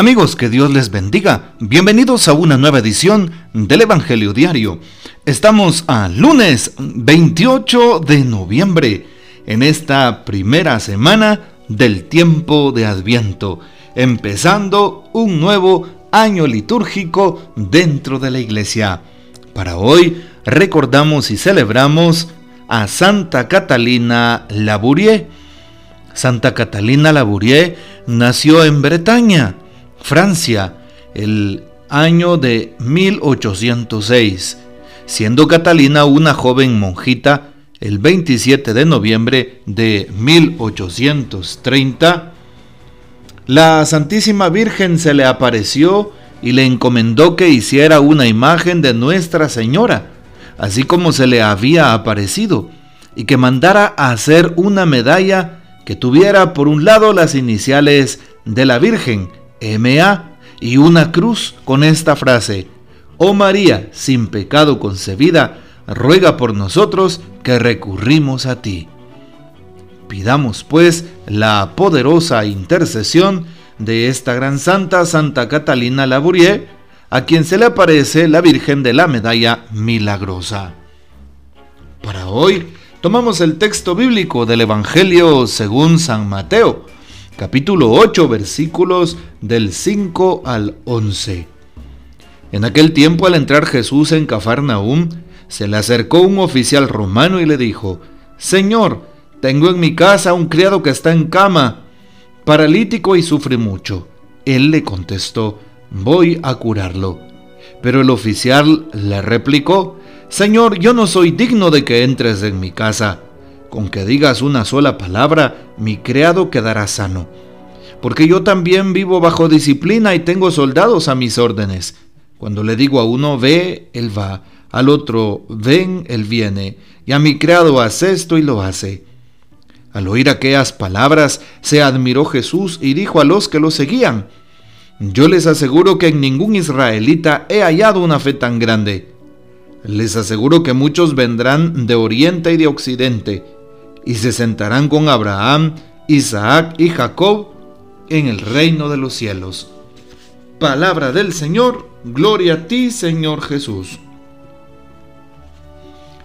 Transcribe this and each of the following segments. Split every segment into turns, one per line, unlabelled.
Amigos, que Dios les bendiga. Bienvenidos a una nueva edición del Evangelio Diario. Estamos a lunes 28 de noviembre, en esta primera semana del tiempo de Adviento, empezando un nuevo año litúrgico dentro de la iglesia. Para hoy recordamos y celebramos a Santa Catalina Labourier. Santa Catalina Labourier nació en Bretaña Francia, el año de 1806, siendo Catalina una joven monjita el 27 de noviembre de 1830, la Santísima Virgen se le apareció y le encomendó que hiciera una imagen de Nuestra Señora, así como se le había aparecido, y que mandara a hacer una medalla que tuviera por un lado las iniciales de la Virgen MA y una cruz con esta frase, Oh María, sin pecado concebida, ruega por nosotros que recurrimos a ti. Pidamos pues la poderosa intercesión de esta gran santa, Santa Catalina Labourier, a quien se le aparece la Virgen de la Medalla Milagrosa. Para hoy tomamos el texto bíblico del Evangelio según San Mateo, capítulo 8, versículos del 5 al 11. En aquel tiempo, al entrar Jesús en Cafarnaúm, se le acercó un oficial romano y le dijo, Señor, tengo en mi casa un criado que está en cama, paralítico y sufre mucho. Él le contestó, voy a curarlo. Pero el oficial le replicó, Señor, yo no soy digno de que entres en mi casa con que digas una sola palabra, mi criado quedará sano. Porque yo también vivo bajo disciplina y tengo soldados a mis órdenes. Cuando le digo a uno, ve, él va, al otro, ven, él viene, y a mi criado hace esto y lo hace. Al oír aquellas palabras, se admiró Jesús y dijo a los que lo seguían, yo les aseguro que en ningún israelita he hallado una fe tan grande. Les aseguro que muchos vendrán de oriente y de occidente y se sentarán con Abraham, Isaac y Jacob en el reino de los cielos. Palabra del Señor, gloria a ti Señor Jesús.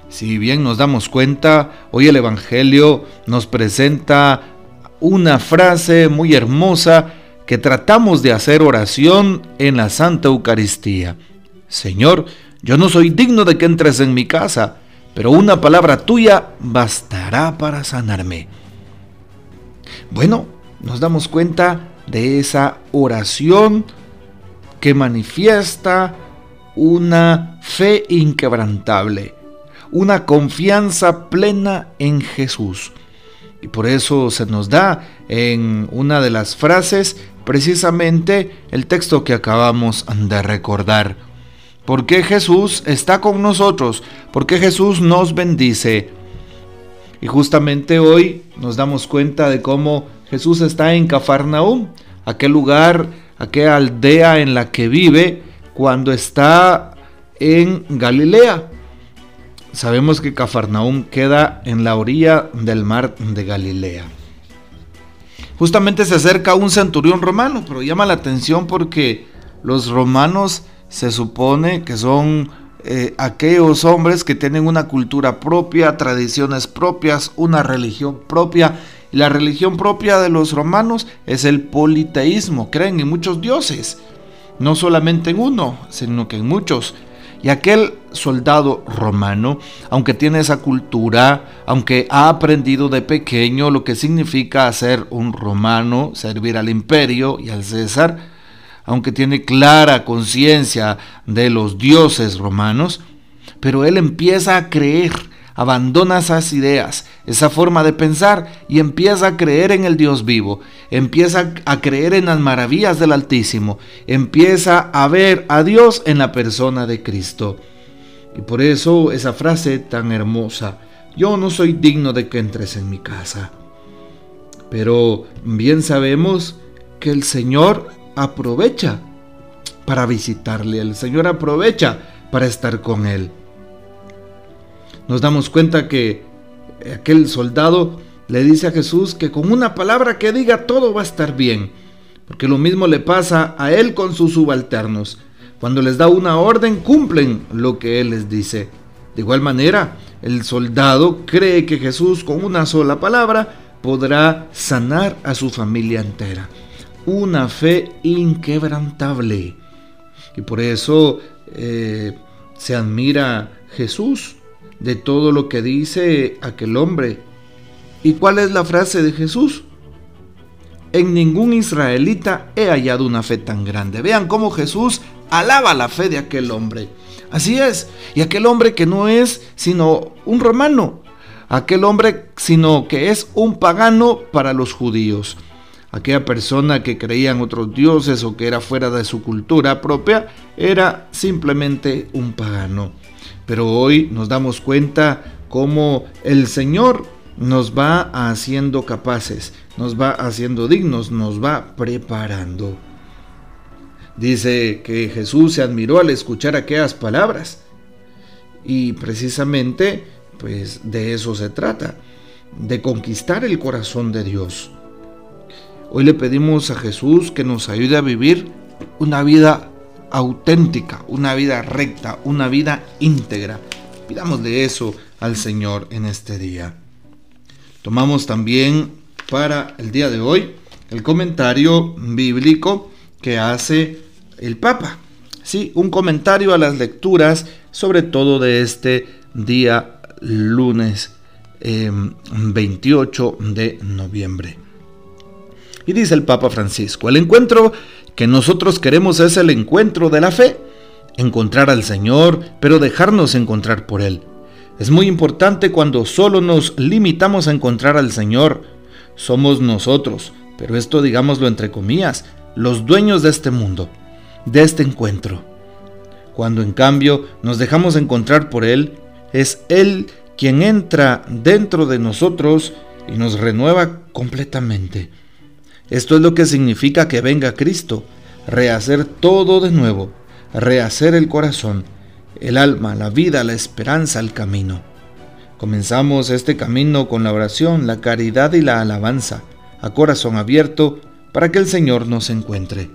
Si bien nos damos cuenta, hoy el Evangelio nos presenta una frase muy hermosa que tratamos de hacer oración en la Santa Eucaristía. Señor, yo no soy digno de que entres en mi casa, pero una palabra tuya bastará para sanarme. Bueno, nos damos cuenta de esa oración que manifiesta una fe inquebrantable, una confianza plena en Jesús. Y por eso se nos da en una de las frases precisamente el texto que acabamos de recordar. ¿Por Jesús está con nosotros? ¿Por qué Jesús nos bendice? Y justamente hoy nos damos cuenta de cómo Jesús está en Cafarnaúm, aquel lugar, aquella aldea en la que vive cuando está en Galilea. Sabemos que Cafarnaúm queda en la orilla del mar de Galilea. Justamente se acerca un centurión romano, pero llama la atención porque los romanos se supone que son eh, aquellos hombres que tienen una cultura propia, tradiciones propias, una religión propia. La religión propia de los romanos es el politeísmo, creen en muchos dioses, no solamente en uno, sino que en muchos. Y aquel soldado romano, aunque tiene esa cultura, aunque ha aprendido de pequeño lo que significa ser un romano, servir al imperio y al César, aunque tiene clara conciencia de los dioses romanos, pero él empieza a creer, abandona esas ideas, esa forma de pensar y empieza a creer en el Dios vivo, empieza a creer en las maravillas del Altísimo, empieza a ver a Dios en la persona de Cristo. Y por eso esa frase tan hermosa, yo no soy digno de que entres en mi casa. Pero bien sabemos que el Señor aprovecha para visitarle, el Señor aprovecha para estar con él. Nos damos cuenta que aquel soldado le dice a Jesús que con una palabra que diga todo va a estar bien. porque lo mismo le pasa a él con sus subalternos. Cuando les da una orden, cumplen lo que él les dice. De igual manera, el soldado cree que Jesús con una sola palabra podrá sanar a su familia entera. Una fe inquebrantable. Y por eso eh, se admira Jesús de todo lo que dice aquel hombre. ¿Y cuál es la frase de Jesús? En ningún israelita he hallado una fe tan grande. Vean cómo Jesús alaba la fe de aquel hombre. Así es, y aquel hombre que no es sino un romano, aquel hombre sino que es un pagano para los judíos. Aquella persona que creía en otros dioses o que era fuera de su cultura propia era simplemente un pagano. Pero hoy nos damos cuenta cómo el Señor nos va haciendo capaces, nos va haciendo dignos, nos va preparando. Dice que Jesús se admiró al escuchar aquellas palabras. Y precisamente, pues de eso se trata, de conquistar el corazón de Dios. Hoy le pedimos a Jesús que nos ayude a vivir una vida auténtica, una vida recta, una vida íntegra. Pidámosle eso al Señor en este día. Tomamos también para el día de hoy el comentario bíblico que hace el Papa. Sí, un comentario a las lecturas, sobre todo de este día lunes 28 em, de noviembre. Y dice el Papa Francisco, el encuentro que nosotros queremos es el encuentro de la fe, encontrar al Señor, pero dejarnos encontrar por Él. Es muy importante cuando solo nos limitamos a encontrar al Señor. Somos nosotros, pero esto digámoslo entre comillas, los dueños de este mundo de este encuentro. Cuando en cambio nos dejamos encontrar por Él, es Él quien entra dentro de nosotros y nos renueva completamente. Esto es lo que significa que venga Cristo, rehacer todo de nuevo, rehacer el corazón, el alma, la vida, la esperanza, el camino. Comenzamos este camino con la oración, la caridad y la alabanza, a corazón abierto, para que el Señor nos encuentre.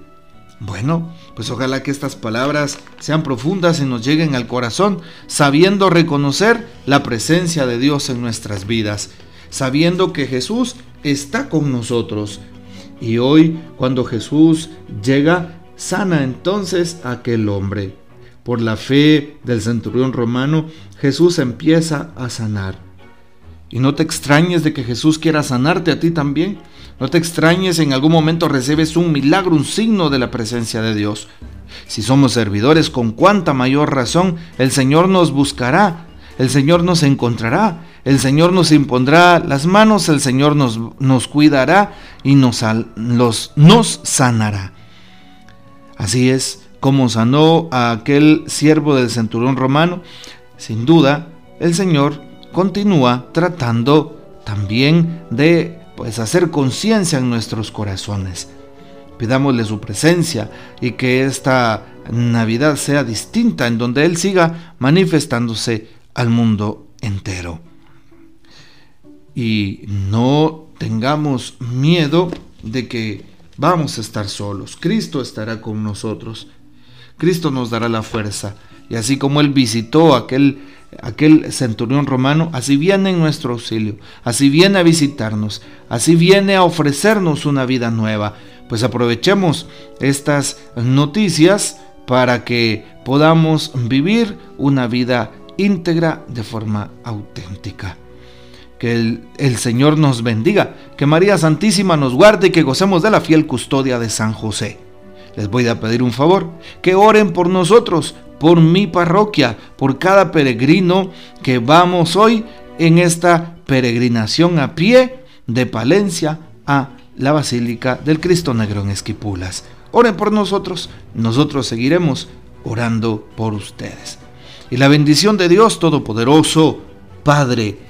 Bueno, pues ojalá que estas palabras sean profundas y nos lleguen al corazón, sabiendo reconocer la presencia de Dios en nuestras vidas, sabiendo que Jesús está con nosotros. Y hoy, cuando Jesús llega, sana entonces aquel hombre. Por la fe del centurión romano, Jesús empieza a sanar. Y no te extrañes de que Jesús quiera sanarte a ti también. No te extrañes, en algún momento recibes un milagro, un signo de la presencia de Dios. Si somos servidores, con cuánta mayor razón el Señor nos buscará, el Señor nos encontrará, el Señor nos impondrá las manos, el Señor nos, nos cuidará y nos, los, nos sanará. Así es como sanó a aquel siervo del centurión romano. Sin duda, el Señor continúa tratando también de pues hacer conciencia en nuestros corazones. Pidámosle su presencia y que esta Navidad sea distinta, en donde Él siga manifestándose al mundo entero. Y no tengamos miedo de que vamos a estar solos. Cristo estará con nosotros. Cristo nos dará la fuerza. Y así como Él visitó aquel aquel centurión romano, así viene en nuestro auxilio, así viene a visitarnos, así viene a ofrecernos una vida nueva. Pues aprovechemos estas noticias para que podamos vivir una vida íntegra de forma auténtica. Que el, Señor nos bendiga, que María Santísima nos guarde y que gocemos de la fiel custodia de San José. Les voy a pedir un favor, que oren por nosotros por mi parroquia, por cada peregrino que vamos hoy en esta peregrinación a pie de Palencia a la Basílica del Cristo Negro en Esquipulas. Oren por nosotros, nosotros seguiremos orando por ustedes. Y la bendición de Dios Todopoderoso, Padre,